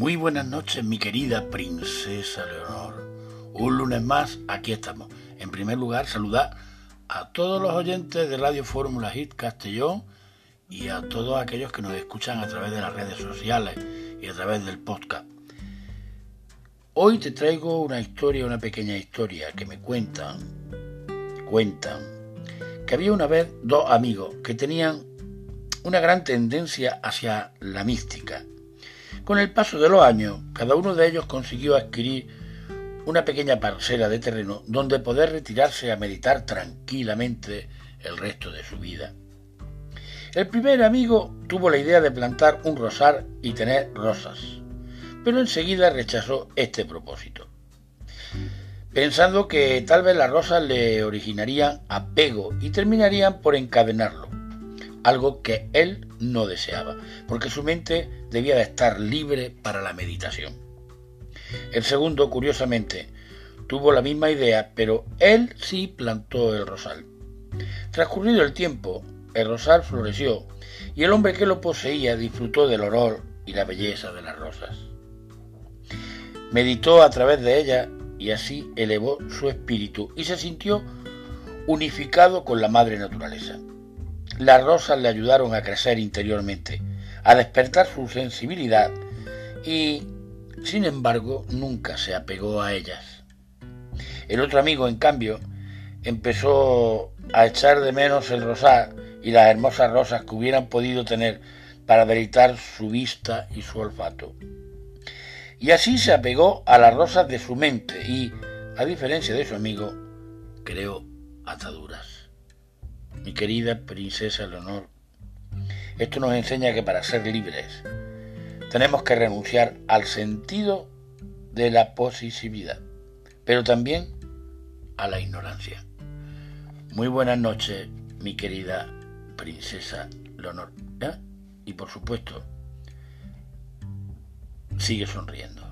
Muy buenas noches, mi querida princesa Leonor. Un lunes más, aquí estamos. En primer lugar, saludar a todos los oyentes de Radio Fórmula Hit Castellón y a todos aquellos que nos escuchan a través de las redes sociales y a través del podcast. Hoy te traigo una historia, una pequeña historia que me cuentan, cuentan, que había una vez dos amigos que tenían una gran tendencia hacia la mística. Con el paso de los años, cada uno de ellos consiguió adquirir una pequeña parcela de terreno donde poder retirarse a meditar tranquilamente el resto de su vida. El primer amigo tuvo la idea de plantar un rosal y tener rosas, pero enseguida rechazó este propósito, pensando que tal vez las rosas le originarían apego y terminarían por encadenarlo, algo que él no deseaba, porque su mente debía de estar libre para la meditación. El segundo, curiosamente, tuvo la misma idea, pero él sí plantó el rosal. Transcurrido el tiempo, el rosal floreció y el hombre que lo poseía disfrutó del olor y la belleza de las rosas. Meditó a través de ellas y así elevó su espíritu y se sintió unificado con la madre naturaleza. Las rosas le ayudaron a crecer interiormente, a despertar su sensibilidad y, sin embargo, nunca se apegó a ellas. El otro amigo, en cambio, empezó a echar de menos el rosal y las hermosas rosas que hubieran podido tener para deleitar su vista y su olfato. Y así se apegó a las rosas de su mente y, a diferencia de su amigo, creó ataduras. Mi querida princesa Leonor, esto nos enseña que para ser libres tenemos que renunciar al sentido de la positividad, pero también a la ignorancia. Muy buenas noches, mi querida princesa Leonor. Y por supuesto, sigue sonriendo.